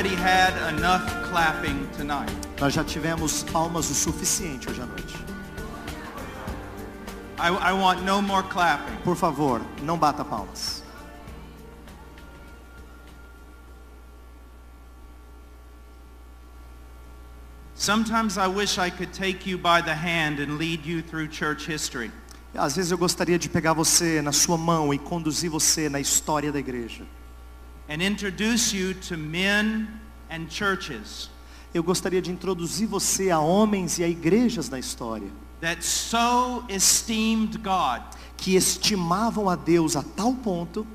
already had enough clapping tonight. nós já tivemos palmas o suficiente hoje à noite. I, I want no more clapping. Por favor, não bata palmas. Sometimes I wish I could take you by the hand and lead you through church history. Às vezes eu gostaria de pegar você na sua mão e conduzir você na história da igreja. And introduce you to men and churches Eu gostaria de introduzir você a homens e a igrejas na história that so esteemed God, que estimavam a Deus a tal ponto,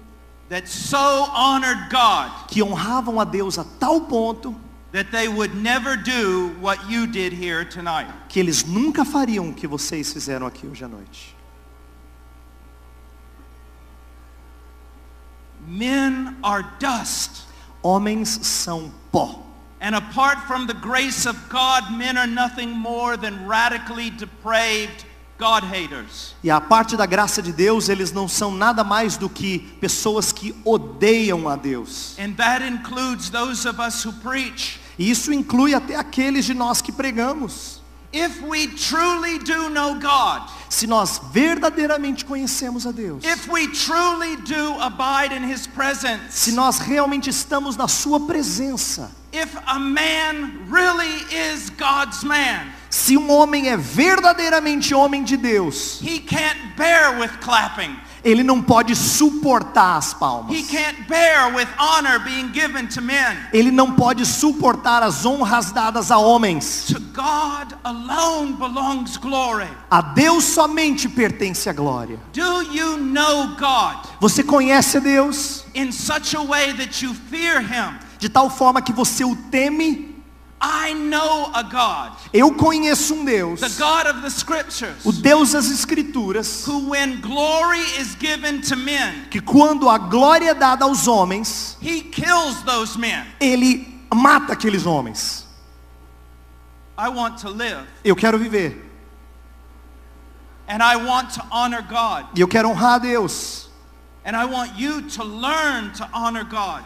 that so honored God, que honravam a Deus a tal ponto, that they would never do what you did here tonight. que eles nunca fariam o que vocês fizeram aqui hoje à noite. Men are dust. Homens são pó. And apart from the grace of God, men are nothing more than radically depraved God haters. E a parte da graça de Deus, eles não são nada mais do que pessoas que odeiam a Deus. And that includes those of us who preach. E isso inclui até aqueles de nós que pregamos. If we truly do know God, Se nós verdadeiramente conhecemos a Deus, if we truly do abide in his presence, se nós realmente estamos na sua presença, if a man really is God's man, se um homem é verdadeiramente homem de Deus, he can't bear with clapping. Ele não pode suportar as palmas. He can't bear with honor being given to men. Ele não pode suportar as honras dadas a homens. To God alone belongs glory. A Deus somente pertence a glória. Do you know God Você conhece a Deus in such a way that you fear him? de tal forma que você o teme? Eu conheço um Deus, the God of the scriptures, o Deus das Escrituras, who when glory is given to men, que quando a glória é dada aos homens, he kills those men. ele mata aqueles homens. I want to live Eu quero viver and I want to honor God. e eu quero honrar a Deus.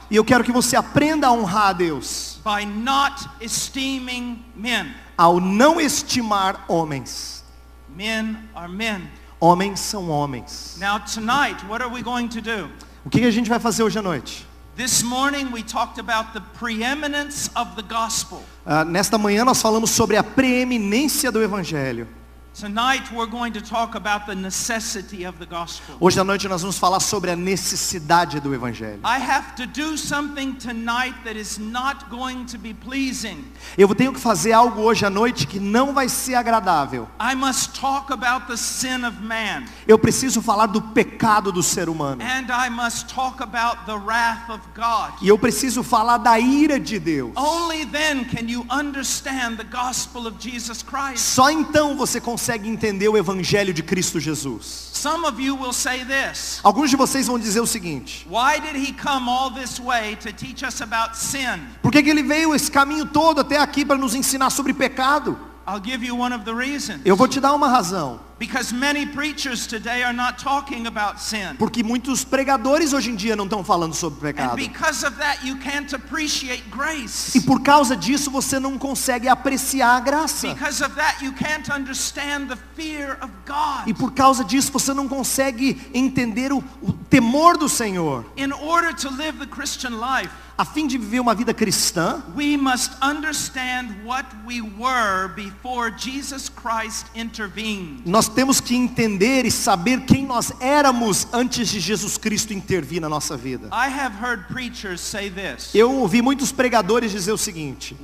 E eu quero que você aprenda a honrar a Deus by not esteeming men. ao não estimar homens. Men are men. Homens são homens. Now tonight, what are we going to do? O que a gente vai fazer hoje à noite? This morning we talked about the preeminence of the gospel. Ah, nesta manhã nós falamos sobre a preeminência do Evangelho. Tonight we're going to talk about the necessity of the gospel. Hoje à noite nós vamos falar sobre a necessidade do Evangelho. I have to do something tonight that is not going to be pleasing. Eu tenho que fazer algo hoje à noite que não vai ser agradável. I must talk about the sin of man. Eu preciso falar do pecado do ser humano. And I must talk about the wrath of God. E eu preciso falar da ira de Deus. Only then can you understand the gospel of Jesus Christ. Só então você consegue entender o Evangelho de Cristo Jesus. Some of you will say this. Alguns de vocês vão dizer o seguinte: Why did he come all this way to teach us about sin? Por que, que ele veio esse caminho todo até aqui para nos ensinar sobre pecado? I'll give you one of the reasons. Eu vou te dar uma razão. Because many preachers today are not talking about sin. Porque muitos pregadores hoje em dia não estão falando sobre And pecado. because of that, you can't appreciate grace. E por causa disso você não consegue apreciar a graça. Because of that, you can't understand the fear of E por causa disso você não consegue entender o, o temor do Senhor. In order to live the Christian life, A fim de viver uma vida cristã, we must understand what we were before Jesus Christ intervened. nós temos que entender e saber quem nós éramos antes de Jesus Cristo intervir na nossa vida. Eu ouvi muitos pregadores dizer o seguinte: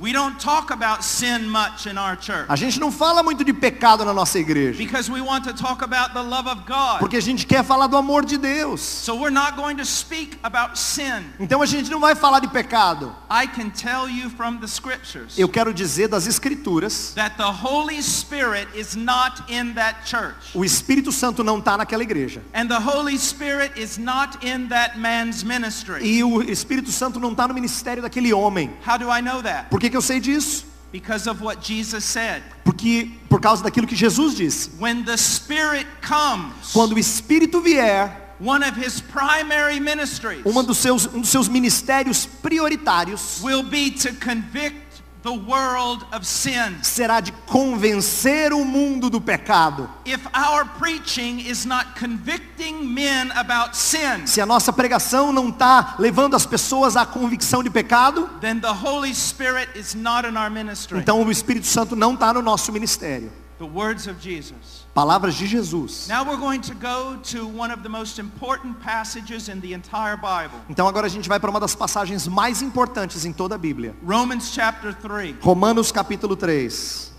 a gente não fala muito de pecado na nossa igreja, because we want to talk about the love of God. porque a gente quer falar do amor de Deus. So we're not going to speak about sin. Então a gente não vai falar de pecado. I can tell you from the scriptures Eu quero dizer das escrituras, that the Holy Spirit is not in that church. O Espírito Santo não está naquela igreja. And the Holy Spirit is not in that man's ministry. E o Espírito Santo não está no ministério daquele homem. How do I know that? Por que, que eu sei disso? Because of what Jesus said. Porque por causa daquilo que Jesus disse. When the Spirit comes, Quando o Espírito vier, one of his primary ministries uma dos seus, um dos seus ministérios prioritários will be to convict the world of sin. será de convencer o mundo do pecado. If our preaching is not convicting men about sin, Se a nossa pregação não está levando as pessoas à convicção de pecado, then the Holy Spirit is not in our ministry. então o Espírito Santo não está no nosso ministério. The words of Jesus. Palavras de Jesus. Now we're going to go to one of the most important passages in the entire Bible. Então agora a gente vai para uma das passagens mais importantes em toda a Bíblia. Romans chapter 3. Romanos capítulo 3.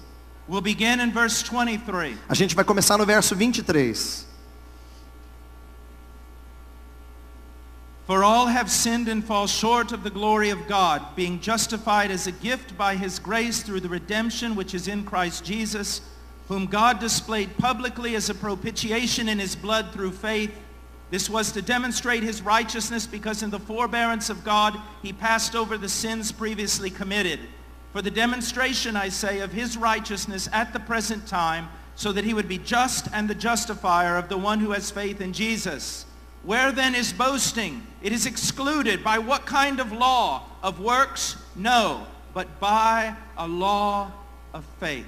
We'll begin in verse 23. A gente vai começar no verso 23. For all have sinned and fall short of the glory of God, being justified as a gift by his grace through the redemption which is in Christ Jesus, whom God displayed publicly as a propitiation in his blood through faith. This was to demonstrate his righteousness because in the forbearance of God he passed over the sins previously committed. For the demonstration, I say, of his righteousness at the present time, so that he would be just and the justifier of the one who has faith in Jesus. Where then is boasting? It is excluded. By what kind of law? Of works? No, but by a law of faith.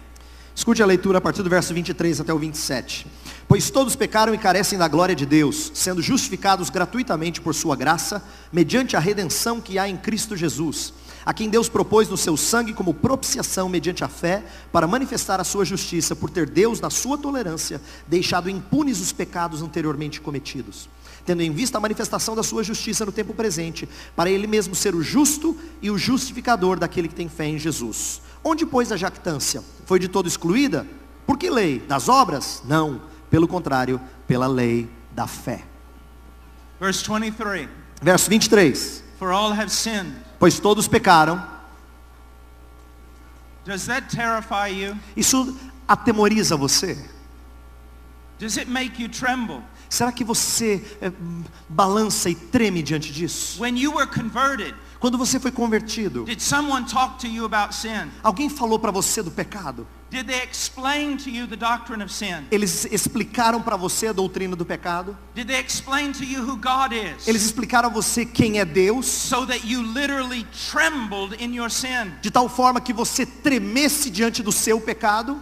Escute a leitura a partir do verso 23 até o 27. Pois todos pecaram e carecem da glória de Deus, sendo justificados gratuitamente por sua graça, mediante a redenção que há em Cristo Jesus, a quem Deus propôs no seu sangue como propiciação mediante a fé, para manifestar a sua justiça, por ter Deus, na sua tolerância, deixado impunes os pecados anteriormente cometidos, tendo em vista a manifestação da sua justiça no tempo presente, para ele mesmo ser o justo e o justificador daquele que tem fé em Jesus. Onde, pois, a jactância? Foi de todo excluída? Por que lei? Das obras? Não. Pelo contrário, pela lei da fé. Verse 23. Verso 23. For all have sinned. Pois todos pecaram. Does that terrify you? Isso atemoriza você? Does it make you tremble? Será que você é, balança e treme diante disso? Quando você foi convertido, did someone talk to you about sin? alguém falou para você do pecado? Did they explain to you the doctrine of sin? Eles explicaram para você a doutrina do pecado? Did they explain to you who God is? Eles explicaram a você quem é Deus? So that you literally trembled in your sin. De tal forma que você tremesse diante do seu pecado?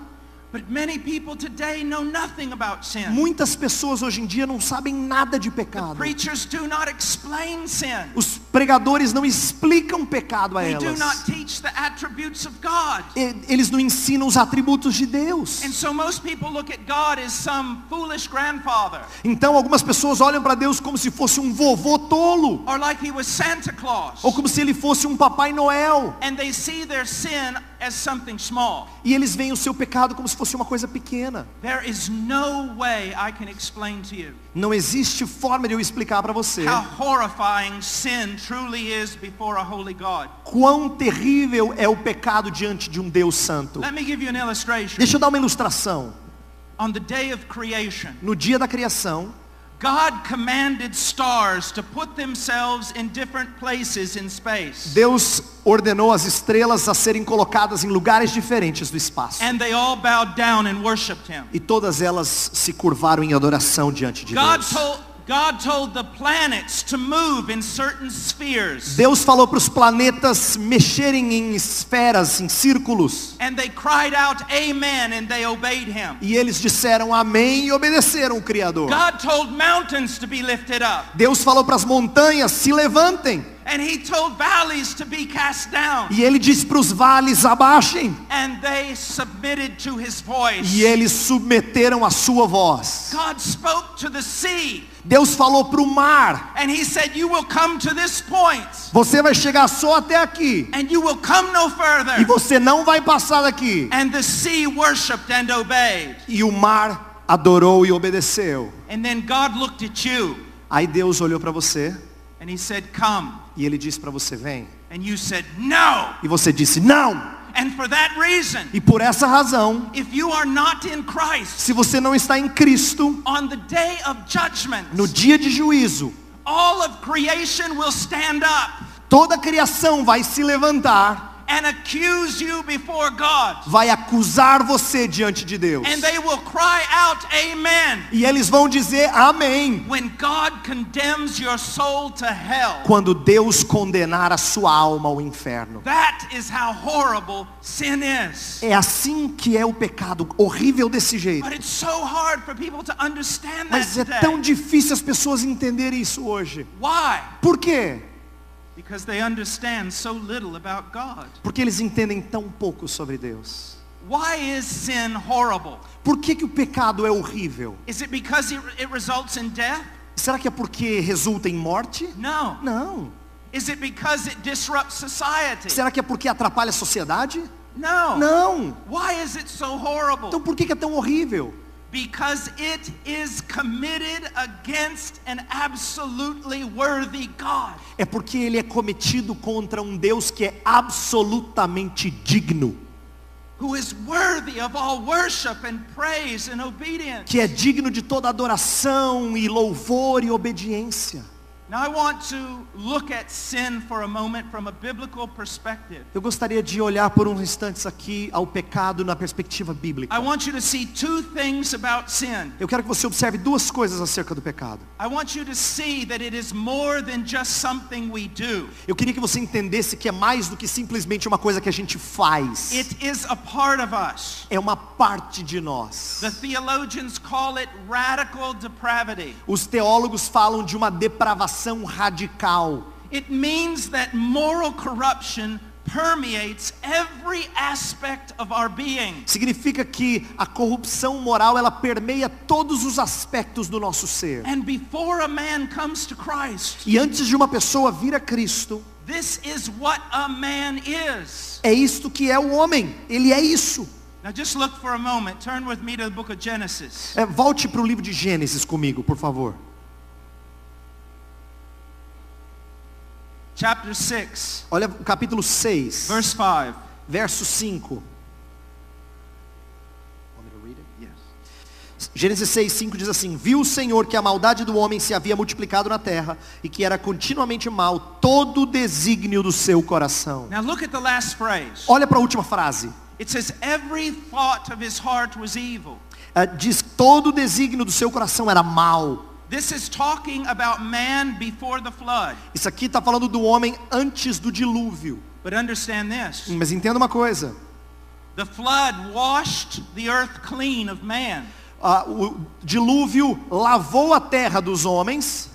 But many people today know nothing about sin. Muitas pessoas hoje em dia não sabem nada de pecado. preachers do not explain sin. Os pregadores não explicam pecado a elas. not teach the attributes of God. Eles não ensinam os atributos de Deus. And so most people look at God as some foolish grandfather Então algumas pessoas olham para Deus como se fosse um vovô tolo, or like he was Santa Claus. ou como se ele fosse um papai Noel. And they see their sin as something small. E eles veem o seu pecado como se fosse uma coisa pequena. There is no way I can explain to you Não existe forma de eu explicar para você how horrifying sin truly is before a holy God. quão terrível é o pecado diante de um Deus santo. Let me give you an illustration. Deixa eu dar uma ilustração. On the day of creation, No dia da criação, God commanded stars to put themselves in different places in space. Deus ordenou as estrelas a serem colocadas em lugares diferentes do espaço. And they all bowed down and worshiped him. E todas elas se curvaram em adoração diante de Deus. Told, God told the planets to move in certain spheres. Deus falou para os planetas mexerem em esferas, em círculos. And they cried out, Amen, and they obeyed him. E eles disseram amém e obedeceram o Criador. God told mountains to be lifted up. Deus falou para as montanhas, se levantem. And he told valleys to be cast down. E ele disse para os vales, abaixem. And they submitted to his voice. E eles submeteram a sua voz. God spoke to the sea. Deus falou para o mar, And he said, You will come to this point. você vai chegar só até aqui. And you will come no E você não vai passar daqui. And the sea worshiped and obeyed. E o mar adorou e obedeceu. And then God looked at you. Aí Deus olhou para você And he said, Come. e ele disse para você, vem. And you said, No. E você disse, não. And for that reason, E por essa razão, if you are not in Christ, se você não está em Cristo, on the day of judgment, no dia de juízo, all of creation will stand up. toda a criação vai se levantar and accuse you before God. vai acusar você diante de Deus. And they will cry out, Amen, E eles vão dizer amém. when God condemns your soul to hell. Quando Deus condenar a sua alma ao inferno. That is how horrible sin is. É assim que é o pecado, horrível desse jeito. But it's so hard for people to understand that Mas é today. tão difícil as pessoas entenderem isso hoje. Why? Por quê? Porque eles entendem tão pouco sobre Deus. Why is sin horrible? Por que, que o pecado é horrível? Is it because it, it results in death? Será que é porque resulta em morte? No. Não. Is it because it disrupts society? Será que é porque atrapalha a sociedade? No. Não. Why is it so horrible? Então por que, que é tão horrível? Because it is committed against an absolutely worthy God. É porque ele é cometido contra um Deus que é absolutamente digno. Who is worthy of all worship and praise and obedience. Que é digno de toda adoração e louvor e obediência. Now I want to look at sin for a moment from a biblical perspective. Eu gostaria de olhar por uns instantes aqui ao pecado na perspectiva bíblica. I want you to see two things about sin. Eu quero que você observe duas coisas acerca do pecado. I want you to see that it is more than just something we do. Eu queria que você entendesse que é mais do que simplesmente uma coisa que a gente faz. It is a part of us. É uma parte de nós. The theologians call it radical depravity. Os teólogos falam de uma depravação radical. It means that moral corruption permeates every aspect of our being. Significa que a corrupção moral ela permeia todos os aspectos do nosso ser. And before a man comes to Christ, E antes de uma pessoa vir a Cristo, this is what a man is. é isto que é o homem. Ele é isso. Now just look for a moment. Turn with me to the book of Genesis. É, volte para o livro de Gênesis comigo, por favor. Chapter 6, Olha o capítulo 6, verse 5. verso 5. Gênesis 6, 5 diz assim: Viu o Senhor que a maldade do homem se havia multiplicado na terra e que era continuamente mal todo o desígnio do seu coração. Now look at the last phrase. Olha para a última frase. It says, every thought of his heart was evil. Ah, diz todo o desígnio do seu coração era mal. This is talking about man before the flood. Isso aqui está falando do homem antes do dilúvio. But understand this. Mas entenda uma coisa. The flood washed the earth clean of man. Ah, o dilúvio lavou a terra dos homens,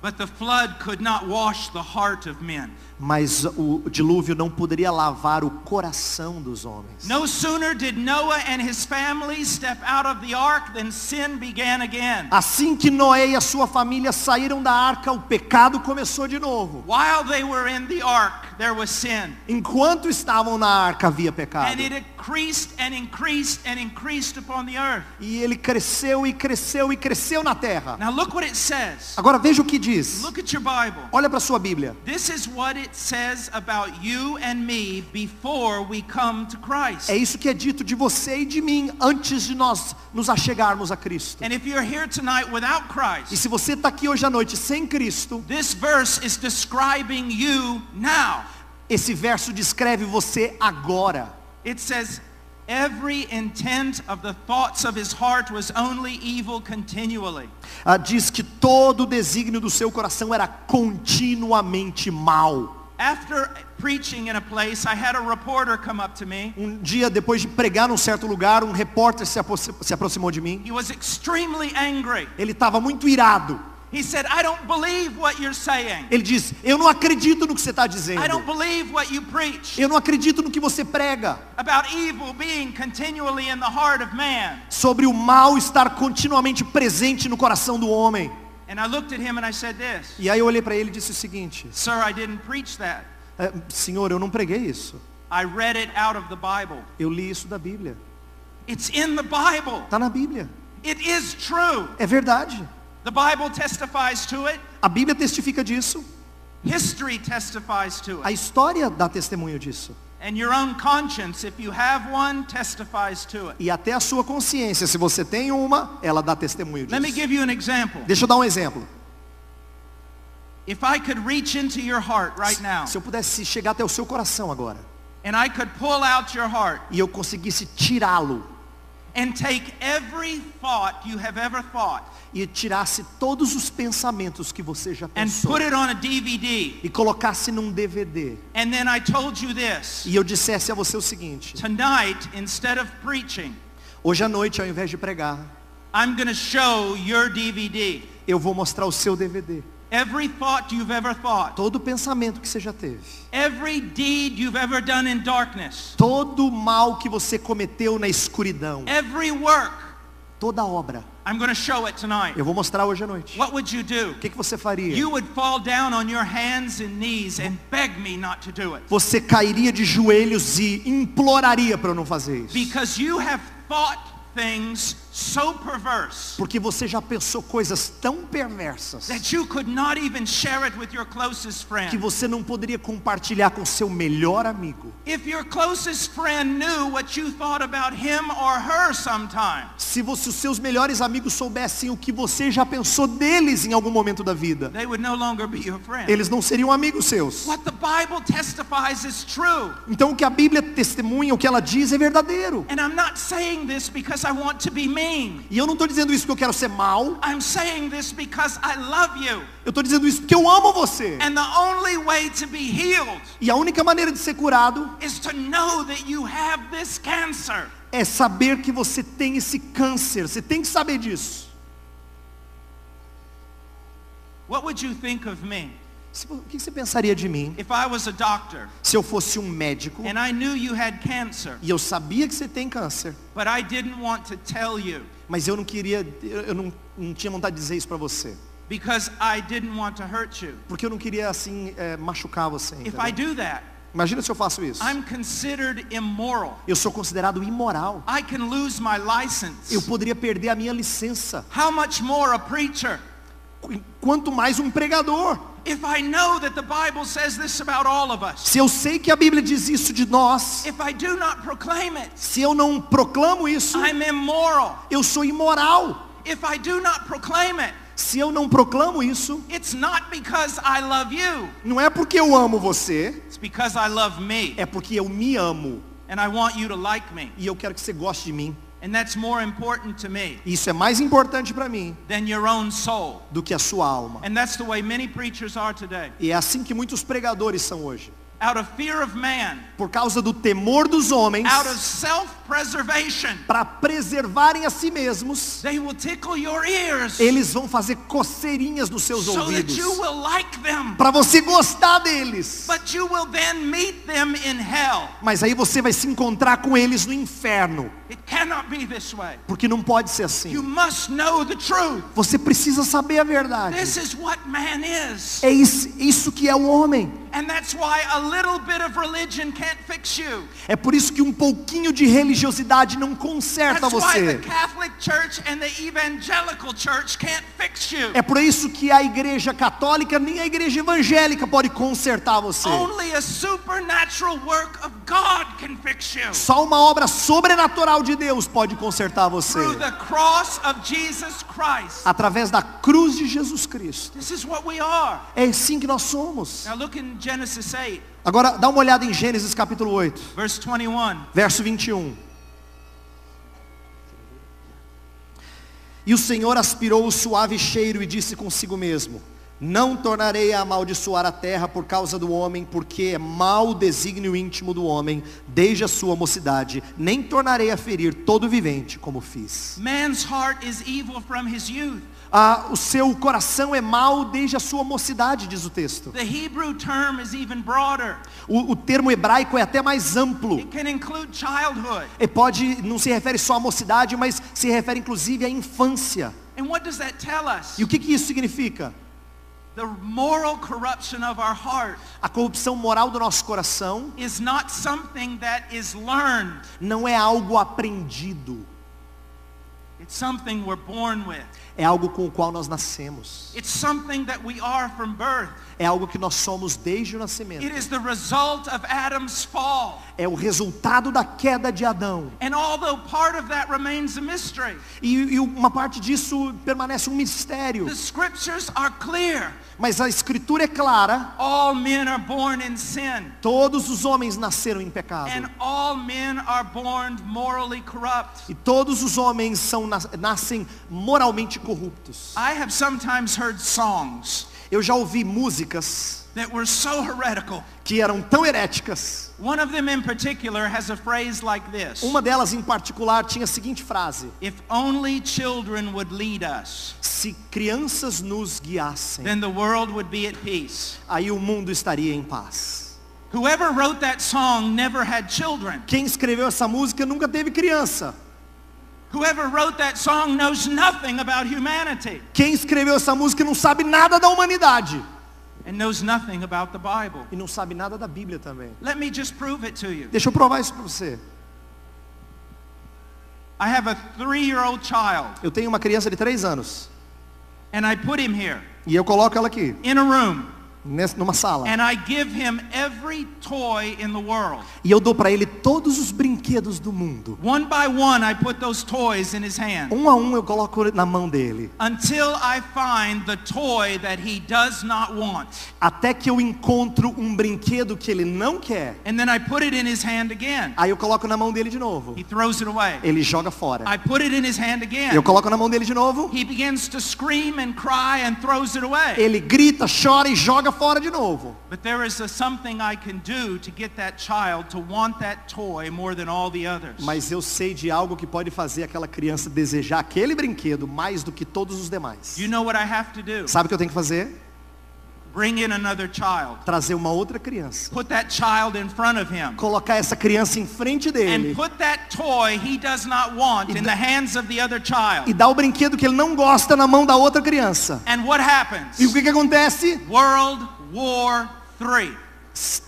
But the flood could not wash the heart of men. Mas o dilúvio não poderia lavar o coração dos homens. No sooner did Noah and his family step out of the ark than sin began again. Assim que Noé e a sua família saíram da arca, o pecado começou de novo. While they were in the ark, there was sin. Enquanto estavam na arca havia pecado. And it increased and increased and increased upon the earth. E ele cresceu e cresceu e cresceu na terra. Now look what it says. Agora veja o que diz. Look at your Bible. Olha para sua Bíblia. This is what it says about you and me before we come to Christ. É isso que é dito de você e de mim antes de nós nos achegarmos a Cristo. And if you're here tonight without E se você está aqui hoje à noite sem Cristo, this verse is describing you now. esse verso descreve você agora. It says, every intent of the thoughts of his heart was only evil continually. Ah, diz que todo o desígnio do seu coração era continuamente mal. After preaching in a place, I had a reporter come up to me. Um dia, depois de pregar num certo lugar, um repórter se, aproxi- se aproximou de mim. He was extremely angry. Ele estava muito irado. He said, I don't believe what you're saying. Ele diz, eu não acredito no que você está dizendo. I don't believe what you preach Eu não acredito no que você prega. about evil being continually in the heart of man. Sobre o mal estar continuamente presente no coração do homem. And I looked at him and I said this, E aí eu olhei para ele e disse o seguinte. Sir, I didn't preach that. "É, Senhor, eu não preguei isso. I read it out of the Bible. Eu li isso da Bíblia. It's in the Bible. Está na Bíblia. It is true. É verdade. The Bible testifies to it. A Bíblia testifica disso. History testifies to A it. história dá testemunho disso. And your own conscience, if you have one, testifies to it. E até a sua consciência, se você tem uma, ela dá testemunho Let me disso. give you an example. Deixa eu dar um exemplo. If I could reach into your heart right now Se eu pudesse chegar até o seu coração agora and I could pull out your heart e eu conseguisse tirá-lo and take every thought you have ever thought e tirasse todos os pensamentos que você já and pensou. put it on a DVD e colocasse num DVD and then I told you this, e eu dissesse a você o seguinte: tonight instead of preaching, hoje à noite, ao invés de pregar, I'm going to show your DVD. eu vou mostrar o seu DVD. Every thought you've ever thought, Todo pensamento que você já teve, every deed you've ever done in darkness, todo mal que você cometeu na escuridão, every work, toda obra, I'm going to show it tonight. eu vou mostrar hoje à noite. What would you do? O que, que você faria? You would fall down on your hands and knees and beg me not to do it. Você cairia de joelhos e imploraria para eu não fazer isso. Because you have thought things so perverse Porque você já pensou coisas tão perversas that you could not even share it with your closest que friend. você não poderia compartilhar com seu melhor amigo. If your closest friend knew what you thought about him or her sometime, Se você, os seus melhores amigos soubessem o que você já pensou deles em algum momento da vida, they would no longer be your friend. eles não seriam amigos seus. What the Bible testifies is true. Então o que a Bíblia testemunha, o que ela diz é verdadeiro. And I'm not saying this because I want to be mean. E eu não estou dizendo isso porque eu quero ser mal. I'm saying this because I love you. Eu estou dizendo isso porque eu amo você. And the only way to be healed E a única maneira de ser curado is to know that you have this cancer. é saber que você tem esse câncer. Você tem que saber disso. What would you think of me O que você pensaria de mim doctor se eu fosse um médico cancer, e eu sabia que você tem câncer, mas eu não queria, eu não, não tinha vontade de dizer isso para você, porque eu não queria assim é, machucar você. That, Imagina se eu faço isso. Eu sou considerado imoral. Eu poderia perder a minha licença. How much more a preacher? Qu- Quanto mais um pregador. If I know that the Bible says this about all of us, Se eu sei que a Bíblia diz isso de nós, if I do not proclaim it, se eu não proclamo isso, eu sou imoral. If I do not proclaim it, Se eu não proclamo isso, it's not because I love you. não é porque eu amo você, It's because I love me é porque eu me amo and I want you to like me. e eu quero que você goste de mim. And that's more important to me Isso é mais importante para mim than your own soul. do que a sua alma. And that's the way many preachers are today. E é assim que muitos pregadores são hoje. Out of fear of man, Por causa do temor dos homens, out of self-preservation, para preservarem a si mesmos, ears eles vão fazer coceirinhas nos seus so that ouvidos. you will like them. Para você gostar deles. Mas aí você vai se encontrar com eles no inferno. Porque não pode ser assim. Você precisa saber a verdade. É isso, isso que é o homem. É por isso que um pouquinho de religiosidade não conserta você. É por isso que a igreja católica nem a igreja evangélica pode consertar você. Só uma obra sobrenatural de Deus pode consertar você. Através da cruz de Jesus Cristo. É assim que nós somos. Now look in Genesis 8, Agora dá uma olhada em Gênesis capítulo 8, verse 21. verso 21. E o Senhor aspirou o suave cheiro e disse consigo mesmo: Não tornarei a amaldiçoar a terra por causa do homem, porque é mau o desígnio íntimo do homem desde a sua mocidade, nem tornarei a ferir todo vivente como fiz. Man's heart is evil from his youth. Ah, o seu coração é mau desde a sua mocidade, diz o texto. The Hebrew term is even broader. O, o termo hebraico é até mais amplo. It can include childhood. E pode, não se refere só à mocidade, mas se refere inclusive à infância. And what does that tell us? E o que, que isso significa? The moral corruption of our heart A corrupção moral do nosso coração is not something that is learned. não é algo aprendido. It's something we're born with. É algo com o qual nós nascemos. É algo que nós somos desde o It nascimento. is the result of Adam's fall. É o resultado da queda de Adão. And although part of that remains a mystery, E, e uma parte disso permanece um mistério. the scriptures are clear. Mas a escritura é clara. All men are born in sin. Todos os homens nasceram em pecado. And all men are born morally corrupt. E todos os homens são, nas- nascem moralmente corruptos. I have sometimes heard songs Eu já ouvi músicas that were so heretical. que eram tão heréticas. One of them in particular has a phrase like this. Uma delas em particular tinha a seguinte frase: If only children would lead us, Se crianças nos guiassem, then the world would be at peace. aí o mundo estaria em paz. Whoever wrote that song never had children. Quem escreveu essa música nunca teve criança. Quem escreveu essa música não sabe nada da humanidade and knows nothing about the Bible. e não sabe nada da Bíblia também. Let me just prove it to you. Deixa eu provar isso para você. I have a three-year-old child, Eu tenho uma criança de três anos and I put him here e eu coloco ela aqui, in a room, nessa- numa sala, and I give him every toy in the world. e eu dou para ele todos os brinquedos do mundo. One by one, I put those toys in his hand Um a um eu coloco na mão dele, until I find the toy that he does not want. até que eu encontro um brinquedo que ele não quer. And then I put it in his hand again. Aí eu coloco na mão dele de novo. He throws it away. Ele joga fora. I put it in his hand again. Eu coloco na mão dele de novo. He begins to scream and cry and throws it away. Ele grita, chora e joga fora de novo. But there is a something I can do to get that child to want that toy more than all the others. Mas eu sei de algo que pode fazer aquela criança desejar aquele brinquedo mais do que todos os demais. You know what I have to do? Sabe o que eu tenho que fazer? Bring in another child. Trazer uma outra criança. Put that child in front of him. Colocar essa criança em frente dele. And put that toy he does not want in the hands of the other E child. dar o brinquedo que ele não gosta na mão da outra criança. And what happens? E o que, que acontece? World War III.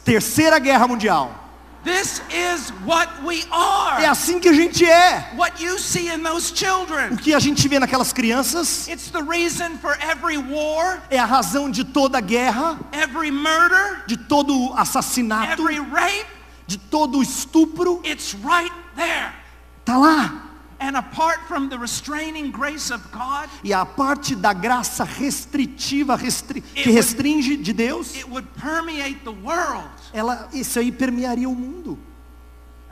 Terceira Guerra Mundial. This is what we É are. assim que a gente é. What you see in those O children. que a gente vê naquelas crianças It's the reason for every war, é a razão de toda guerra, every murder, de todo assassinato, every rape. de todo estupro. It's right there. Tá lá. And apart from the restraining grace of God, E a parte da graça restritiva, restri que would- restringe de Deus, it would permeate the world ela, isso aí permearia o mundo.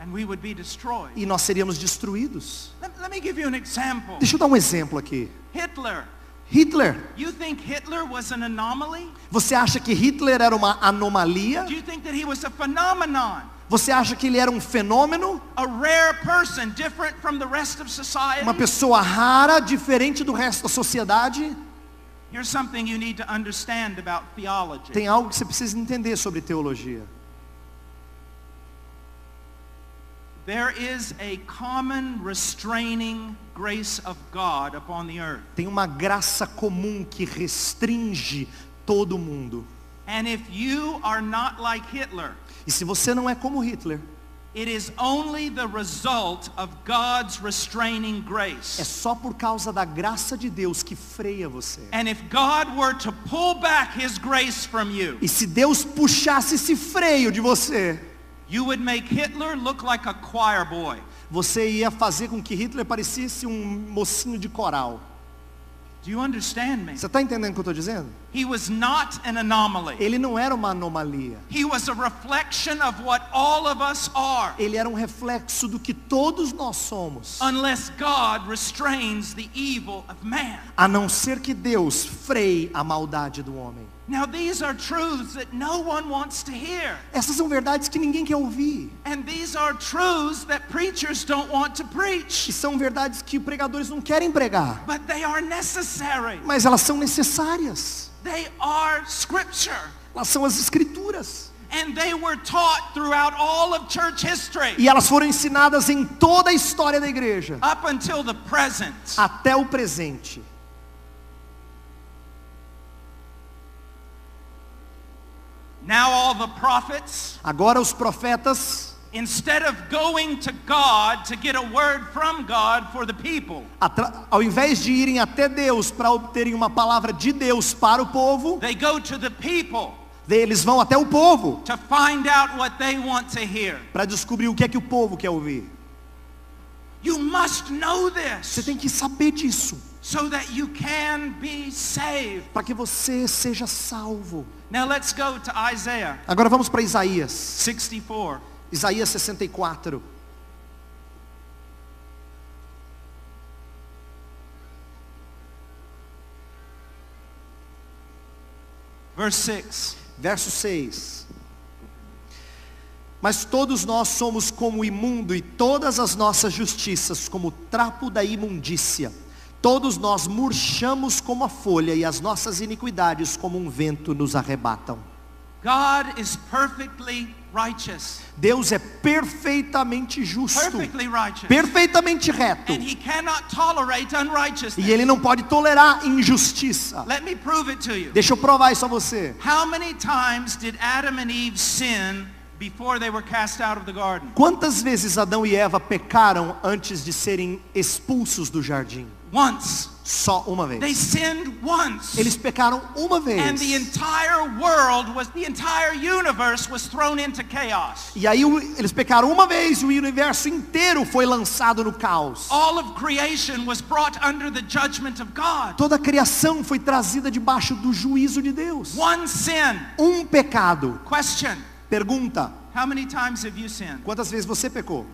and we would be destroyed. E nós seríamos destruídos. Let, let me give you an example. Deixa eu dar um exemplo aqui. Hitler. Hitler. You think Hitler was an anomaly? Você acha que Hitler era uma anomalia? Do you think that he was a phenomenon? Você acha que ele era um fenômeno? A rare person, different from the rest of society? Uma pessoa rara, diferente do resto da sociedade? Tem algo que você precisa entender sobre teologia. There is a common restraining grace of God upon the earth. Tem uma graça comum que restringe todo mundo. And if you are not like Hitler, E se você não é como Hitler, it is only the result of God's restraining é grace. só por causa da graça de Deus que freia você. And if God were to pull back his grace from you, E se Deus puxasse esse freio de você, you would make Hitler look like a choir boy. você ia fazer com que Hitler parecesse um mocinho de coral. Do you understand me? Você está entendendo o que eu estou dizendo? He was not an anomaly. Ele não era uma anomalia. He was a reflection of what all of us are. Ele era um reflexo do que todos nós somos. Unless God restrains the evil of man. A não ser que Deus freie a maldade do homem. Now these are truths that no one wants to hear. Essas são verdades que ninguém quer ouvir. And these are truths that preachers don't want to E preach. são verdades que pregadores não querem pregar. But they are necessary. Mas elas são necessárias. They are scripture. Elas são as escrituras. And they were taught throughout all of church history. E elas foram ensinadas em toda a história da igreja. Up until the present. Até o presente. Now all the prophets, Agora os profetas, instead of going to God to get a word from God for the people, Ao invés de irem até Deus para obterem uma palavra de Deus para o povo, they go to the people eles vão até o povo to find out what they want to hear. para descobrir o que é que o povo quer ouvir. You must know Você tem que saber disso so that you can be saved. para que você seja salvo. Now let's go to Isaiah Agora vamos para Isaías. 64. Isaías 64. Verse 6. Verso 6. Mas todos nós somos como imundo e todas as nossas justiças como trapo da imundícia. Todos nós murchamos como a folha e as nossas iniquidades como um vento nos arrebatam. God is perfectly righteous. Deus é perfeitamente justo, Perfectly righteous. perfeitamente reto. And he cannot tolerate unrighteousness. E ele não pode tolerar injustiça. Let me prove it to you. Deixa eu provar isso a você. How many times did Adam and Eve sin before they were cast out of the garden? Quantas vezes Adão e Eva pecaram antes de serem expulsos do jardim? Once. Só uma They vez. sinned once. Eles pecaram uma And the vez. entire world was, the entire universe was thrown into chaos. E aí eles pecaram uma vez e o universo inteiro foi lançado no caos. All of creation was brought under the judgment of God. Toda a criação foi trazida debaixo do juízo de Deus. One sin. Um pecado. Question. Pergunta: How many times have you sinned? quantas vezes você pecou?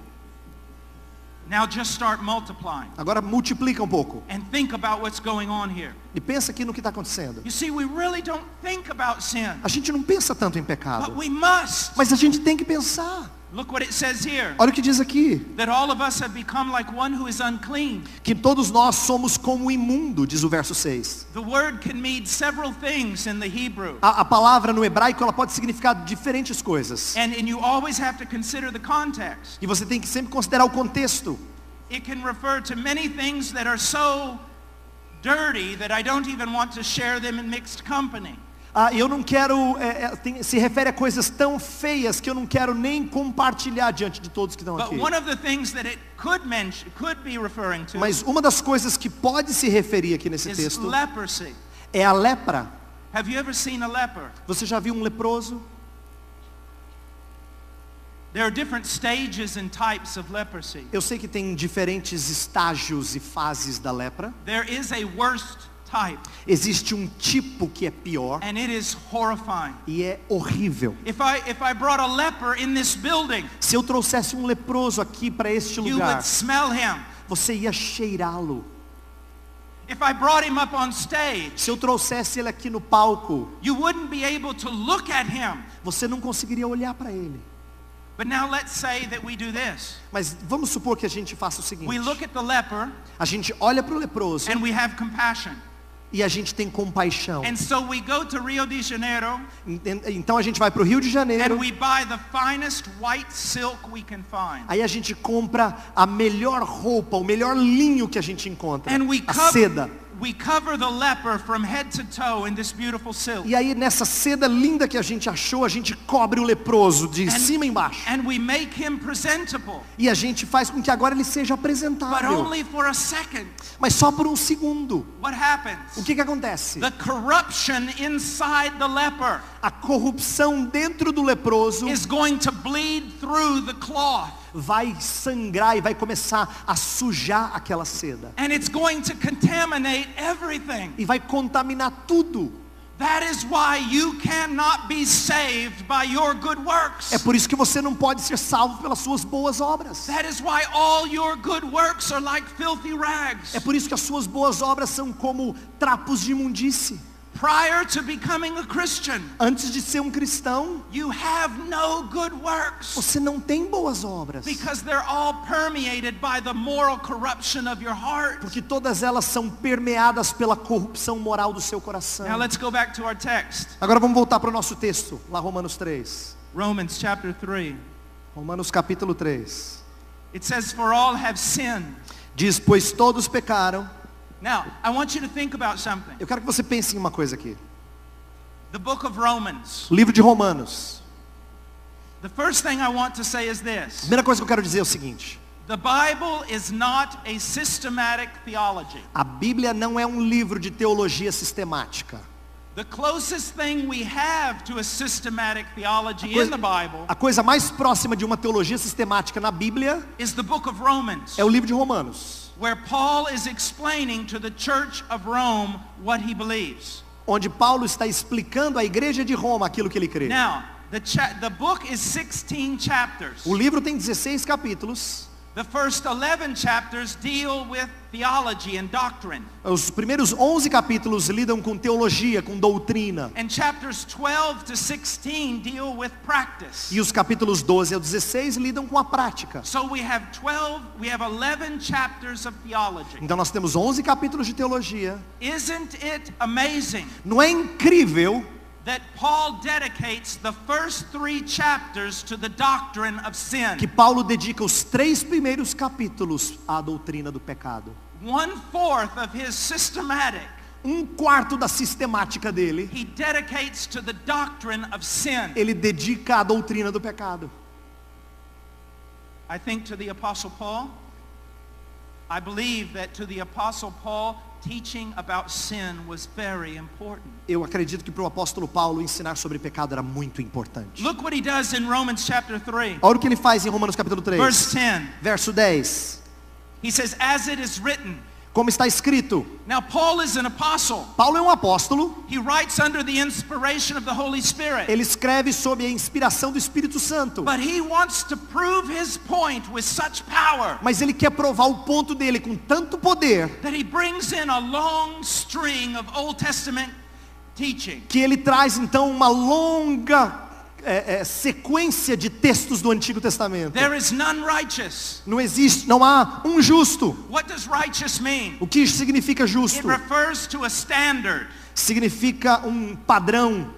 Now just start multiplying Agora multiplica um pouco. and think about what's going on here. E pensa aqui no que está acontecendo. You see, we really don't think about sin, A gente não pensa tanto em but pecado. we must. Mas a gente tem que pensar. Look what it says here. Olha o que diz aqui. That all of us have become like one who is unclean. Que todos nós somos como imundo, diz o verso 6. The word can mean several things in the Hebrew. A, a palavra no hebraico ela pode significar diferentes coisas. And, and you always have to consider the context. E você tem que sempre considerar o contexto. It can refer to many things that are so dirty that I don't even want to share them in mixed company. Ah, eu não quero, é, é, tem- se refere a coisas tão feias que eu não quero nem compartilhar diante de todos que estão aqui. one of the things that it could mention, could be referring to Mas uma das coisas que pode se referir aqui nesse texto leprosy. é a lepra. Have you ever seen a leper? Você já viu um leproso? There are different stages and types of leprosy. Eu sei que tem diferentes estágios e fases da lepra. There is a worst type, Existe um tipo que é pior and it is horrifying. e é horrível. If I, if I brought a leper in this building, Se eu trouxesse um leproso aqui para este you lugar, would smell him. você ia cheirá-lo. If I brought him up on stage, Se eu trouxesse ele aqui no palco, you wouldn't be able to look at him. você não conseguiria olhar para ele. But now let's say that we do this. Mas vamos supor que a gente faça o seguinte. We look at the leper A gente olha para o leproso and we have compassion. E a gente tem compaixão. So Janeiro Então a gente vai para o Rio de Janeiro, aí a gente compra a melhor roupa, o melhor linho que a gente encontra, a seda. We cover the leper from head to toe in this beautiful silk. E aí nessa seda linda que a gente achou, a gente cobre o leproso de And- cima a embaixo. And we make him presentable, E a gente faz com que agora ele seja but apresentável. only for a second. Mas só por um segundo. What O que que acontece? The corruption inside the leper A corrupção dentro do leproso is going to bleed through the cloth. vai sangrar e vai começar a sujar aquela seda. Everything. E vai contaminar tudo. That is why you cannot be saved by your good works. É por isso que você não pode ser salvo pelas suas boas obras. That is why all your good works are like filthy rags. É por isso que as suas boas obras são como trapos de imundície. Prior to becoming a Christian, Antes de ser um cristão, you have no good works você não tem boas obras. because they're all permeated by the moral corruption of your heart. Porque todas elas são permeadas pela corrupção moral do seu coração. Now let's go back to our text. Agora vamos voltar para o nosso texto, lá Romanos 3. Romans chapter 3. Romanos capítulo 3. It says, For all have sinned. Diz, pois todos pecaram. Now, I want you to think about something. Eu quero que você pense em uma coisa aqui. The book of Romans, O livro de Romanos. The first thing I want to say is this. Primeira coisa que eu quero dizer é o seguinte. The Bible is not a systematic theology. A Bíblia não é um livro de teologia sistemática. The closest thing we have to a systematic theology coisa- in the Bible A coisa mais próxima de uma teologia sistemática na Bíblia is the book of Romans, é o livro de Romanos, where Paul is explaining to the church of Rome what he believes. onde Paulo está explicando à igreja de Roma aquilo que ele crê. Now, the, the book is 16 chapters. O livro tem 16 capítulos. The first 11 chapters deal with theology and doctrine. Os primeiros 11 capítulos lidam com teologia, com doutrina. And chapters 12 to 16 deal with practice. E os capítulos 12 ao 16 lidam com a prática. So we have 12, we have 11 chapters of theology. Então nós temos 11 capítulos de teologia. Isn't it amazing Não é incrível that Paul dedicates the first three chapters to the doctrine of sin? que Paulo dedica os três primeiros capítulos à doutrina do pecado? One fourth of his systematic Um quarto da sistemática dele, he dedicates to the doctrine of sin. ele dedica à doutrina do pecado. I think to the Apostle Paul, I believe that to the Apostle Paul, teaching about sin was very important. Eu acredito que para o apóstolo Paulo ensinar sobre pecado era muito importante. Look what he does in Romans chapter 3, Olha o que ele faz em Romanos capítulo 3, verse 10. verso 10. He says, as it is written. Como está escrito, Now Paul is an apostle. Paulo é um apóstolo, He writes under the inspiration of the Holy Spirit. ele escreve sob a inspiração do Espírito Santo. But he wants to prove his point with such power Mas ele quer provar o ponto dele com tanto poder that he brings in a long string of Old Testament teaching. que ele traz então uma longa é, é, sequência de textos do Antigo Testamento. There is none righteous. Não existe, não há um justo. What does righteous mean? O que significa justo? refers to a standard. Significa um padrão,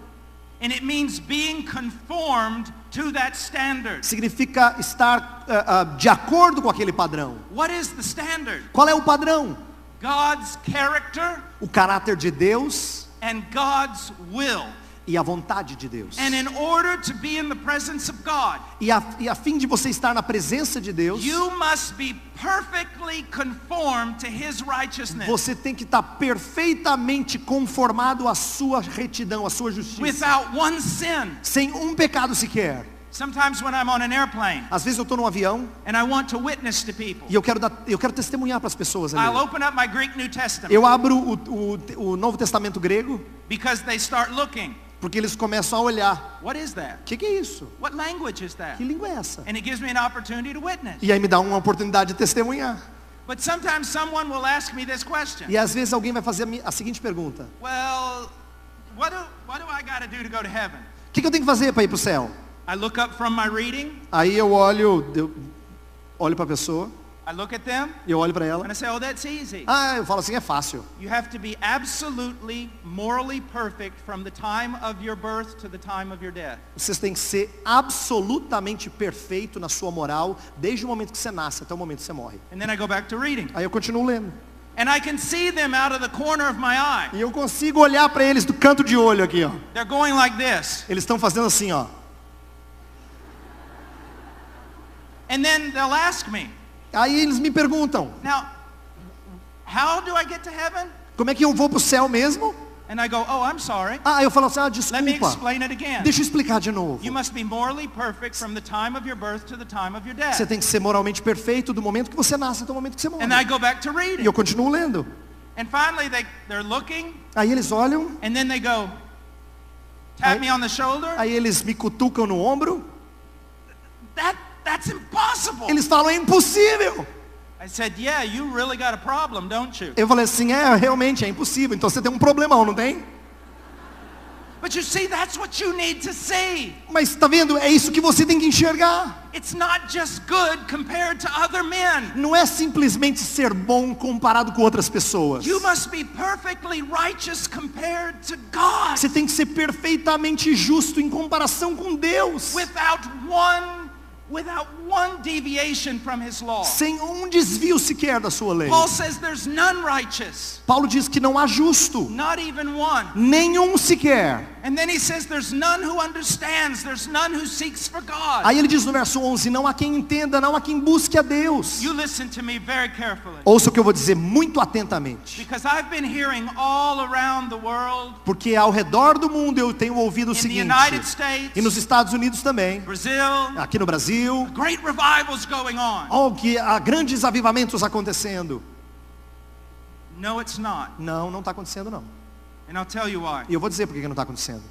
And it means being conformed to that standard. significa estar ah, ah, de acordo com aquele padrão. What is the standard? Qual é o padrão? God's character O caráter de Deus and God's will. E a vontade de Deus. And in order to be in the presence of God, E a, e a fim de você estar na presença de Deus, you must be perfectly conformed to his righteousness. você tem que estar perfeitamente conformado à sua retidão, à sua justiça. Without one sin. Sem um pecado sequer. Sometimes when I'm on an airplane Às vezes eu estou num avião and I want to witness to people, e eu quero, dar, eu quero testemunhar para as pessoas ali. I'll open up my Greek New Testament Eu abro o, o, o Novo Testamento grego because they start looking. Porque eles começam a olhar. What is that? O que, que é isso? What language is Que that? língua é essa? And it gives me an opportunity to witness. E aí me dá uma oportunidade de testemunhar. But sometimes someone will ask me this question. E às vezes alguém vai fazer a seguinte pergunta. Well, what do, what do I got to do to go to heaven? O que, que eu tenho que fazer para ir para o céu? I look up from my reading, Aí eu olho, eu olho para a pessoa, I look at them, eu olho para ela. and I say, oh, that's easy. Ah, eu falo assim, é fácil. You have to be absolutely morally perfect from the time of your birth to the time of your death. Vocês têm que ser absolutamente perfeito na sua moral, desde o momento que você nasce até o momento que você morre. And then I go back to reading. Aí eu continuo lendo. And I can see them out of the corner of my eye. E eu consigo olhar para eles do canto de olho aqui, ó. They're going like this. Eles estão fazendo assim, ó. And then they'll ask me, Aí eles me perguntam, now, how do I get to heaven? como é que eu vou para o céu mesmo? And I go, oh, I'm sorry. Ah, eu falo assim, ah, Let me desculpa. explain it again. Deixa eu explicar de novo. You must be morally perfect from the time of your birth to the time of your death. Você tem que ser moralmente perfeito do momento que você nasce até o momento que você morre. And I go back to E reading. eu continuo lendo. And finally they, they're looking Aí eles olham, and then they go, tap I- me on the shoulder. aí eles me cutucam no ombro. That, that's impossible. Eles falam, é impossível. I said, yeah, you really got a problem, don't you? Eu falei assim, é, realmente, é impossível. Então você tem um problemão, não tem? But you see, that's what you need to see. Mas tá vendo? É isso que você tem que enxergar. It's not just good compared to other men. Não é simplesmente ser bom comparado com outras pessoas. You must be perfectly righteous compared to God. Você tem que ser perfeitamente justo em comparação com Deus. Without one, without one deviation from his law. sem um desvio sequer da sua lei. Paul says there's none righteous, Paulo diz que não há justo, not even one. nenhum sequer. And then he says there's none who understands, there's none who seeks for God. Aí ele diz no verso 11: Não há quem entenda, não há quem busque a Deus. You listen to me very carefully. Ouça o que eu vou dizer muito atentamente. Because I've been hearing all around the world, Porque ao redor do mundo eu tenho ouvido o in the seguinte, United e nos States, Estados Unidos também, Brazil, aqui no Brasil, great revivals going on. oh, que há grandes avivamentos acontecendo. No, it's not. Não, não está acontecendo não. And I'll tell you why. E eu vou dizer por que que não está acontecendo.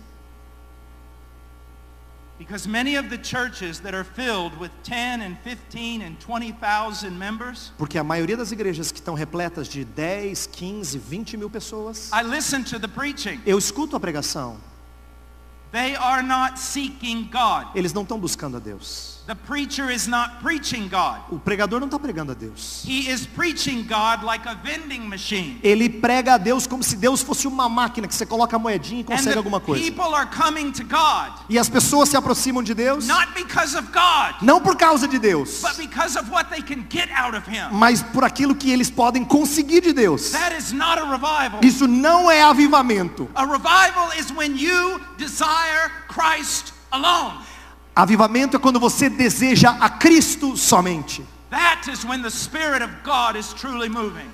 Because many of the churches that are filled with 10 and 15 and 20,000 members, Porque a maioria das igrejas que estão repletas de 10, 15, 20 mil pessoas, I listen to the preaching. eu escuto a pregação. They are not seeking God. Eles não estão buscando a Deus. The preacher is not preaching God. O pregador não está pregando a Deus. He is preaching God like a vending machine. Ele prega a Deus como se Deus fosse uma máquina que você coloca a moedinha e consegue alguma coisa. people are coming to God E as pessoas se aproximam de Deus not because of God, não por causa de Deus, but because of what they can get out of him. mas por aquilo que eles podem conseguir de Deus. That is not a revival. Isso não é avivamento. A revival is when you desire Christ alone. Avivamento é quando você deseja a Cristo somente.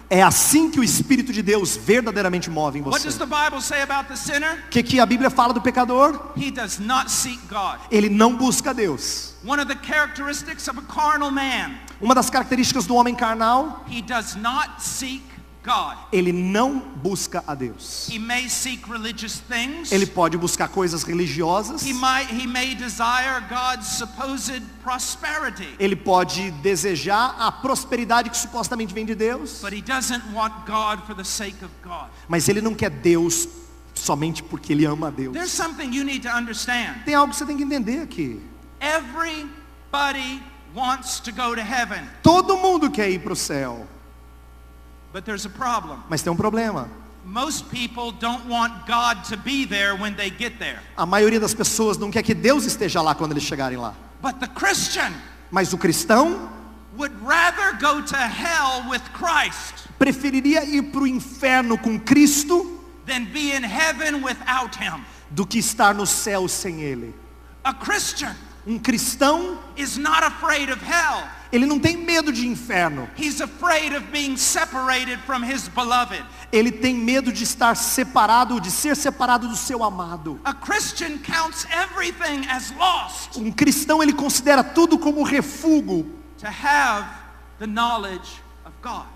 É assim que o Espírito de Deus verdadeiramente move em você. O que, que a Bíblia fala do pecador? Ele não busca Deus. Uma das características do homem carnal, he does not seek. Ele não busca a Deus. Ele pode buscar coisas religiosas. Ele pode desejar a prosperidade que supostamente vem de Deus. Mas ele não quer Deus somente porque ele ama a Deus. Tem algo que você tem que entender aqui. Todo mundo quer ir para o céu, but there's a problem. mas tem um problema. Most people don't want God to be there when they get there. A maioria das pessoas não quer que Deus esteja lá quando eles chegarem lá. But the Christian Mas o cristão would rather go to hell with Christ preferiria ir para o inferno com Cristo than be in heaven without him. do que estar no céu sem Ele. A Christian Um cristão, is not afraid of hell. Ele não tem medo de inferno. Ele tem medo de estar separado, de ser separado do seu amado. Um cristão, ele considera tudo como refúgio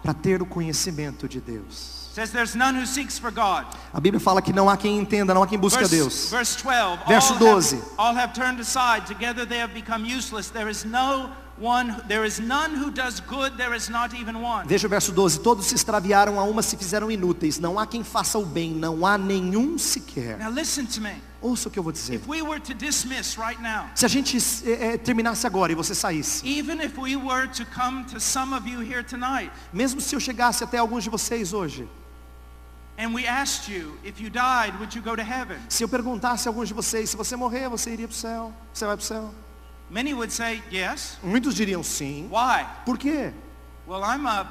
para ter o conhecimento de Deus. A Bíblia fala que não há quem entenda, não há quem busque a Deus. verse 12. Verso all, 12. Have, all have turned aside. Together they have become useless. There is no Veja o verso 12. Todos se extraviaram, a uma se fizeram inúteis. Não há quem faça o bem, não há nenhum sequer. Now listen to me. Ouça o que eu vou dizer. If we were to dismiss right now, Se a gente eh, eh, terminasse agora e você saísse, even if we were to come to some of you here tonight, mesmo se eu chegasse até alguns de vocês hoje, se eu perguntasse a alguns de vocês, se você morrer, você iria para o céu? Você vai para o céu? Many would say yes. Muitos diriam sim. Why? Por quê? Well, I'm a,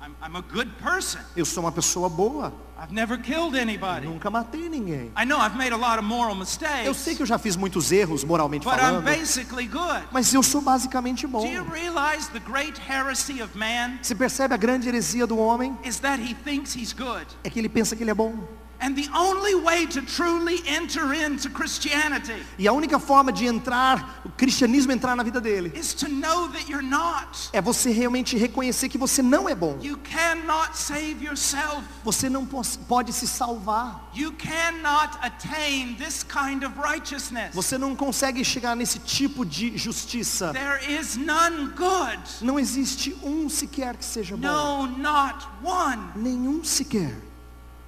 I'm, I'm a good person. Eu sou uma pessoa boa. I've never killed anybody. Nunca matei ninguém. I know I've made a lot of moral Eu mistakes, sei que eu já fiz muitos erros, moralmente but I'm falando. basically good. Mas eu sou basicamente bom. Do you realize the great heresy of man Você percebe a grande heresia do homem? is that he thinks he's good? É que ele pensa que ele é bom. And the only way to truly enter into Christianity E a única forma de entrar, o cristianismo entrar na vida dele, is to know that you're not. é você realmente reconhecer que você não é bom. You cannot save yourself. Você não pode se salvar. You cannot attain this kind of righteousness. Você não consegue chegar nesse tipo de justiça. There is none good. Não existe um sequer que seja bom. No, not one. Nenhum sequer.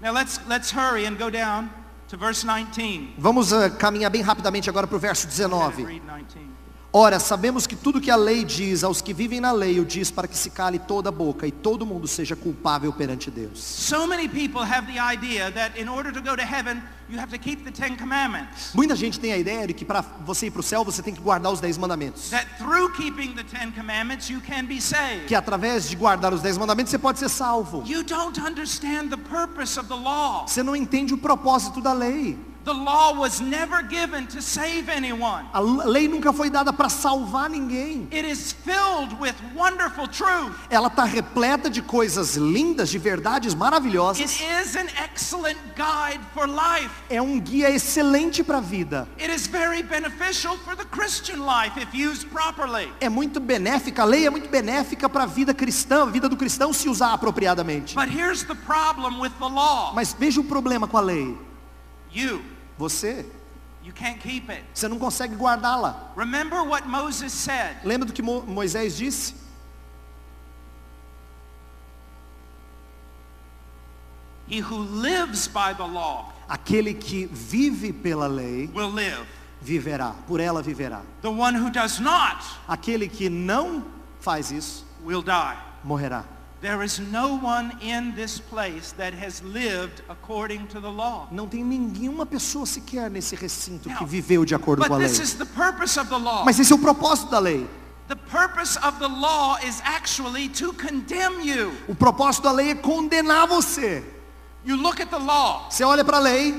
Now let's let's hurry and go down to verse 19. Vamos caminhar bem rapidamente agora para o verso Read 19. 19. Ora, sabemos que tudo que a lei diz aos que vivem na lei, o diz para que se cale toda a boca e todo mundo seja culpável perante Deus. So many people have the idea that in order to go to heaven, you have to keep the Ten Commandments. Muita gente tem a ideia de que para você ir para o céu você tem que guardar os dez mandamentos. That through keeping the Ten Commandments, you can be saved. Que através de guardar os dez mandamentos você pode ser salvo. You don't understand the purpose of the law. Você não entende o propósito da lei. A lei nunca foi dada para salvar ninguém. Ela está repleta de coisas lindas, de verdades maravilhosas. É um guia excelente para a vida. É muito benéfica, a lei é muito benéfica para a vida cristã, a vida do cristão se usar apropriadamente. Mas veja o problema com a lei. You, Você, you can't keep it. você não consegue guardá-la. Remember what Moses said. Lembra do que Mo- Moisés disse? He who lives by the law Aquele que vive pela lei will live. viverá, por ela viverá. The one who does not Aquele que não faz isso will die. morrerá. There is no one in this place that has lived according to the law. Não tem nenhuma pessoa sequer nesse recinto que viveu de acordo com a But lei. this is the purpose of the law. Mas esse é o propósito da lei. The purpose of the law is actually to condemn you. O propósito da lei é condenar você. You look at the law. Você olha para a lei,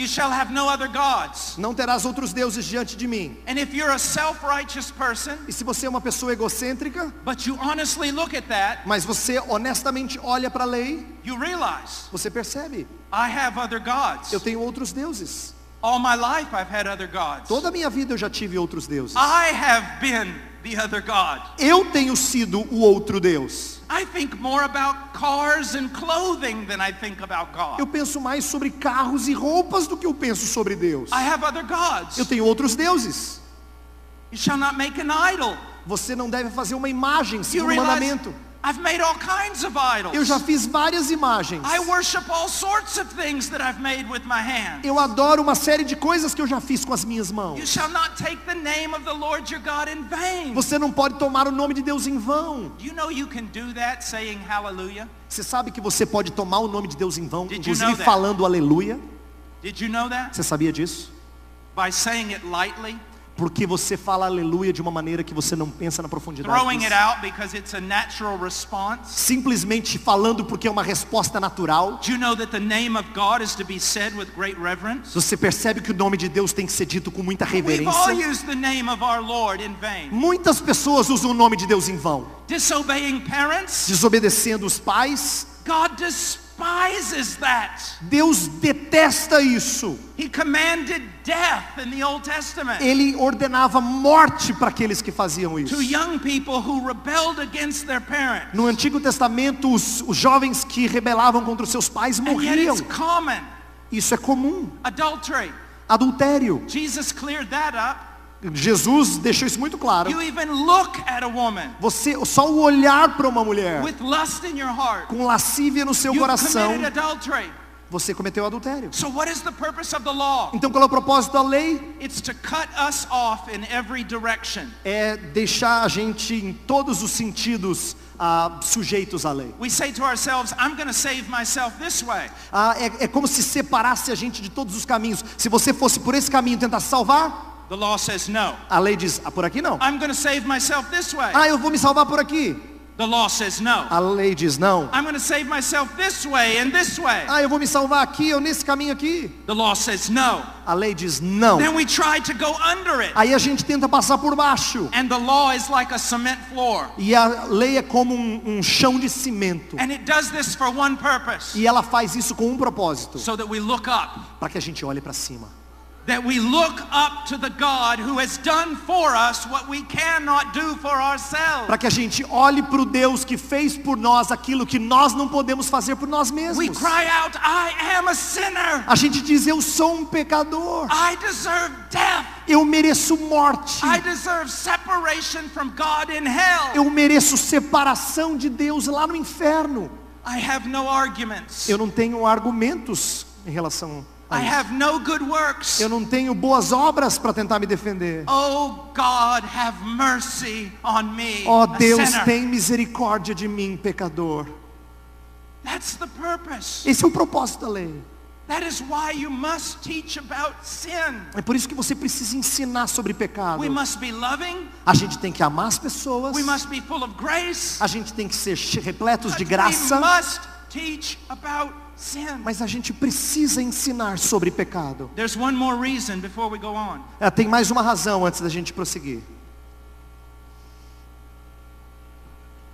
You shall have no other gods. não terás outros deuses diante de mim. And if you're a self-righteous person, E se você é uma pessoa egocêntrica, but you honestly look at that, mas você honestamente olha para a lei, you realize, você percebe, I have other gods. eu tenho outros deuses. All my life I've had other gods. Toda a minha vida eu já tive outros deuses. I have been. Eu tenho sido o outro Deus. Eu penso mais sobre carros e roupas do que eu penso sobre Deus. I have other gods. Eu tenho outros deuses. You shall not make an idol. Você não deve fazer uma imagem, segundo o realize mandamento. I've made all kinds of idols. Eu já fiz várias imagens. I worship all sorts of things that I've made with my hands. Eu adoro uma série de coisas que eu já fiz com as minhas You mãos. shall not take the name of the Lord your God in vain. Você não pode tomar o nome de Deus em vão. You know you can do that saying hallelujah? Você sabe que você pode tomar o nome de Deus em vão, Did you inclusive know that? falando aleluia? Did you know that? Você sabia disso? By saying it lightly, Porque você fala aleluia de uma maneira que você não pensa na profundidade. Simplesmente falando porque é uma resposta natural. Você percebe que o nome de Deus tem que ser dito com muita reverência. used the name of our Lord in vain. Muitas pessoas usam o nome de Deus em vão. Desobedecendo os pais. God despises that. Deus detesta isso. He commanded death in the Old Testament Ele ordenava morte para aqueles que faziam isso. to young people who rebelled against their parents. No Antigo Testamento, os, os jovens que rebelavam contra os seus pais And yet morriam. it's common. Isso é comum. Adultery. Adultério. Jesus cleared that up. Jesus deixou isso muito claro. Você, só o olhar para uma mulher heart. com lascívia no seu coração, você cometeu adultério. So? Então qual é o propósito da lei? É deixar a gente em todos os sentidos ah, sujeitos à lei. É, como se separasse a gente de todos os caminhos. Se você fosse por esse caminho tentar salvar, The law says no. a lei diz, ah, por aqui não. I'm going to save myself this way. Ah, eu vou me salvar por aqui. The law says no. A lei diz não. I'm going to save myself this way and this way. Ah, eu vou me salvar aqui ou nesse caminho aqui. The law says no. A lei diz não. Then we try to go under it. Aí a gente tenta passar por baixo. And the law is like a cement floor. E a lei é como um, um chão de cimento. And it does this for one purpose. E ela faz isso com um propósito. So that we look up. Para que a gente olhe para cima. That we look up to the God who has done for us what we cannot do for ourselves. Para que a gente olhe para o Deus que fez por nós aquilo que nós não podemos fazer por nós We mesmos. cry out, I am a sinner. A gente diz, eu sou um pecador. I deserve death. Eu mereço morte. I deserve separation from God in hell. Eu mereço separação de Deus lá no inferno. I have no arguments. Eu não tenho argumentos em relação I have no good works. Eu não tenho boas obras para tentar me defender. Oh God, have mercy on me, a Deus, tem misericórdia de mim, pecador. That's the purpose. Esse é o propósito da lei. That is why you must teach about sin. É por isso que você precisa ensinar sobre pecado. We must be loving. A gente tem que amar as pessoas. We must be full of grace. A gente tem que ser repletos de But graça. We must teach about sin. Mas a gente precisa ensinar sobre pecado. There's one more reason before we go on. É, tem mais uma razão antes da gente prosseguir.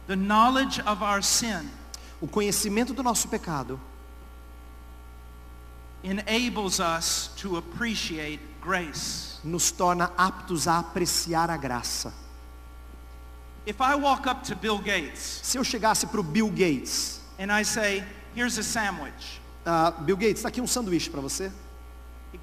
The knowledge of our sin O conhecimento do nosso pecado enables us to appreciate grace. nos torna aptos a apreciar a graça. If I walk up to Bill Gates Se eu chegasse para o Bill Gates, and I say, here's a sandwich. ah, Bill Gates, está aqui um sanduíche para você.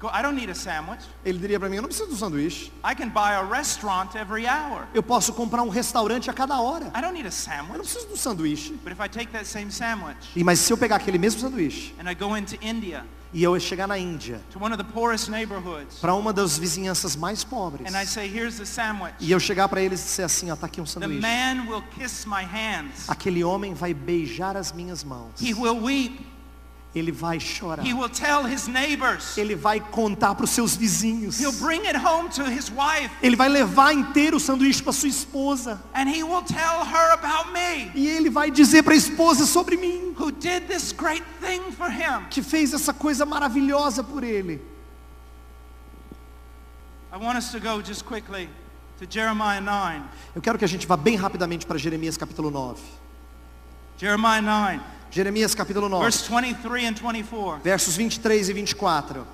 Go, I don't need a sandwich. Ele diria para mim, eu não preciso de um sanduíche. I can buy a restaurant every hour. Eu posso comprar um restaurante a cada hora. I don't need a Eu não sandwich. preciso de um sanduíche. But if I take that same sandwich E mas se eu pegar aquele mesmo sanduíche and I go into India, e eu chegar na Índia, para uma das vizinhanças mais pobres, and I say, here's the sandwich, e eu chegar para eles e dizer assim, ó, tá aqui um sanduíche. man will kiss my hands. Aquele homem vai beijar as minhas mãos. Ele vai chorar. He will tell his neighbors. Ele vai contar para os seus vizinhos. He'll bring it home to his wife. Ele vai levar inteiro o sanduíche para sua esposa. And he will tell her about me, E ele vai dizer para a esposa sobre mim, who did this great thing for him. que fez essa coisa maravilhosa por ele. I want us to go just quickly to Jeremiah 9. Eu quero que a gente vá bem rapidamente para Jeremias capítulo 9. Jeremiah 9, Jeremias capítulo 9, verse 23 and 24. versos 23 e 24.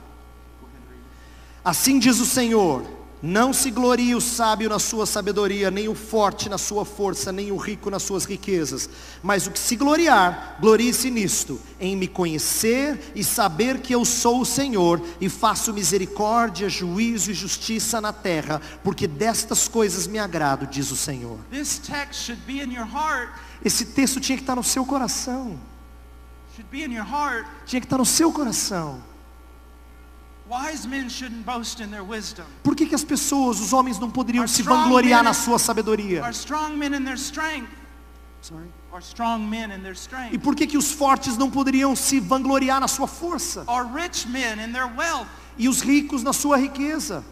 Assim diz o Senhor: Não se glorie o sábio na sua sabedoria, nem o forte na sua força, nem o rico nas suas riquezas. Mas o que se gloriar, glorie-se nisto, em me conhecer e saber que eu sou o Senhor e faço misericórdia, juízo e justiça na terra, porque destas coisas me agrado, diz o Senhor. Esse texto tinha que estar no seu coração. Should be in your heart. Tinha que estar no seu coração. Wise men shouldn't boast in their wisdom. Por que, que as pessoas, os homens, não poderiam se vangloriar na sua sabedoria? Are strong men in their strength. Sorry. Are strong men in their E strength. por que, que os fortes não poderiam se vangloriar na sua força? E os ricos na sua riqueza?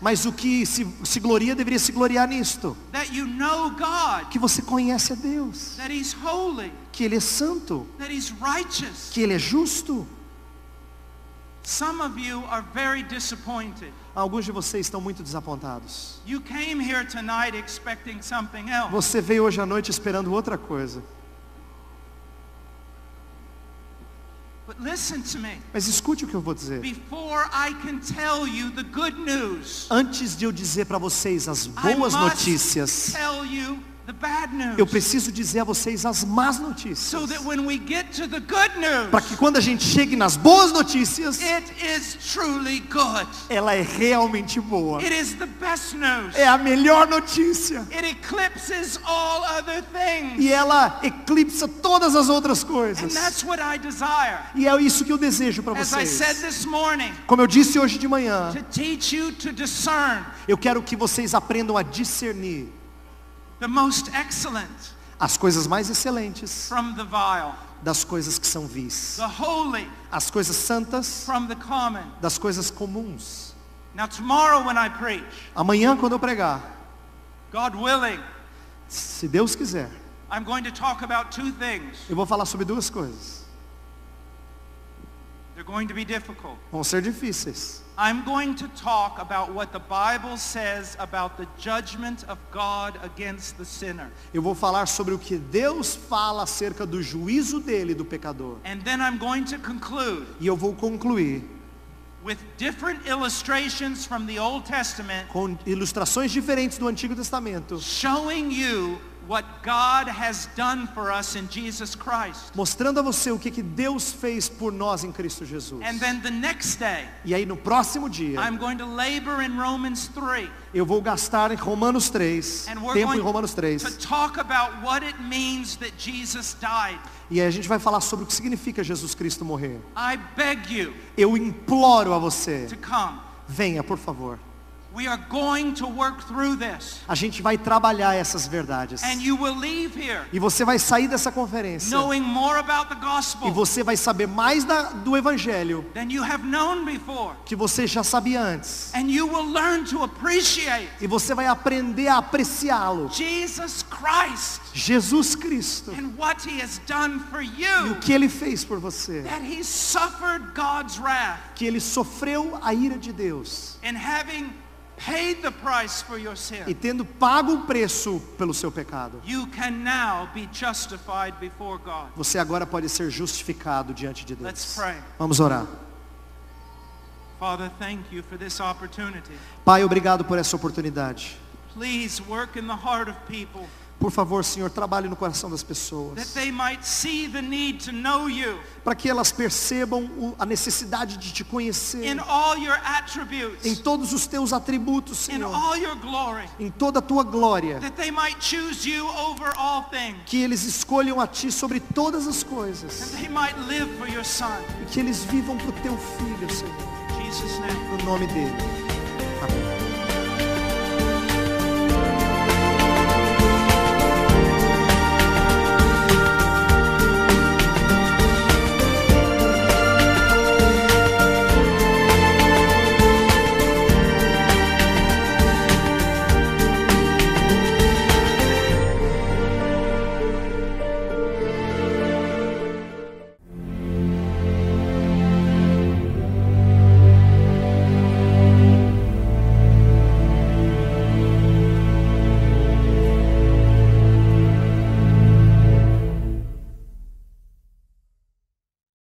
Mas o que se, se gloria deveria se gloriar nisto. that you know God, Que você conhece a Deus. that he's holy, Que Ele é santo. that he's righteous. Que Ele é justo. Some of you are very disappointed. Alguns de vocês estão muito desapontados. You came here tonight expecting something else. Você veio hoje à noite esperando outra coisa. But listen to me. Mas escute o que eu vou dizer. Before I can tell you the good news, Antes de eu dizer para vocês as boas notícias, eu preciso dizer a vocês as más notícias. Para que quando a gente chegue nas boas notícias, ela é realmente boa. É a melhor notícia. E ela eclipsa todas as outras coisas. E é isso que eu desejo para vocês. Como eu disse hoje de manhã, eu quero que vocês aprendam a discernir as coisas mais excelentes from the vile, das coisas que são vis, the holy as coisas santas from the common. das coisas comuns. Now tomorrow when I preach, Amanhã, quando eu pregar, God willing, se Deus quiser, I'm going to talk about two things. eu vou falar sobre duas coisas. They're going to be difficult. Vão ser difíceis. I'm going to talk about what the Bible says about the judgment of God against the sinner. Eu vou falar sobre o que Deus fala acerca do juízo dele do pecador. And then I'm going to conclude E eu vou concluir with different illustrations from the Old Testament com ilustrações diferentes do Antigo Testamento, showing you what God has done for us in Jesus Christ. mostrando a você o que, que Deus fez por nós em Cristo Jesus. And then the next day, E aí no próximo dia, I'm going to labor in Romans 3 eu vou gastar em Romanos 3, and we're tempo em Romanos 3, to talk about what it means that Jesus died. e aí a gente vai falar sobre o que significa Jesus Cristo morrer. I beg you Eu imploro a você, to come. venha por favor. We are going to work through this. A gente vai trabalhar essas verdades. And you will leave here E você vai sair dessa conferência knowing more about the e gospel você vai saber mais da, do Evangelho than you have known before. que você já sabia antes. And you will learn to appreciate E você vai aprender a apreciá-lo. Jesus Christ Jesus Cristo. and what he has done for E o you. que ele fez por você. That he suffered God's wrath Que ele sofreu a ira de Deus. in having paid the price for your E tendo pago o preço pelo seu pecado. You can now be justified before God. Você agora pode ser justificado diante de Let's Deus. pray. Vamos orar. Pai, obrigado por essa oportunidade. Please work in the heart of people Por favor, Senhor, trabalhe no coração das pessoas. Para que elas percebam a necessidade de te conhecer. Em todos os teus atributos, Senhor. Em toda a tua glória. Que eles escolham a ti sobre todas as coisas. E que eles vivam para o teu filho, Senhor. No nome dele. Amém.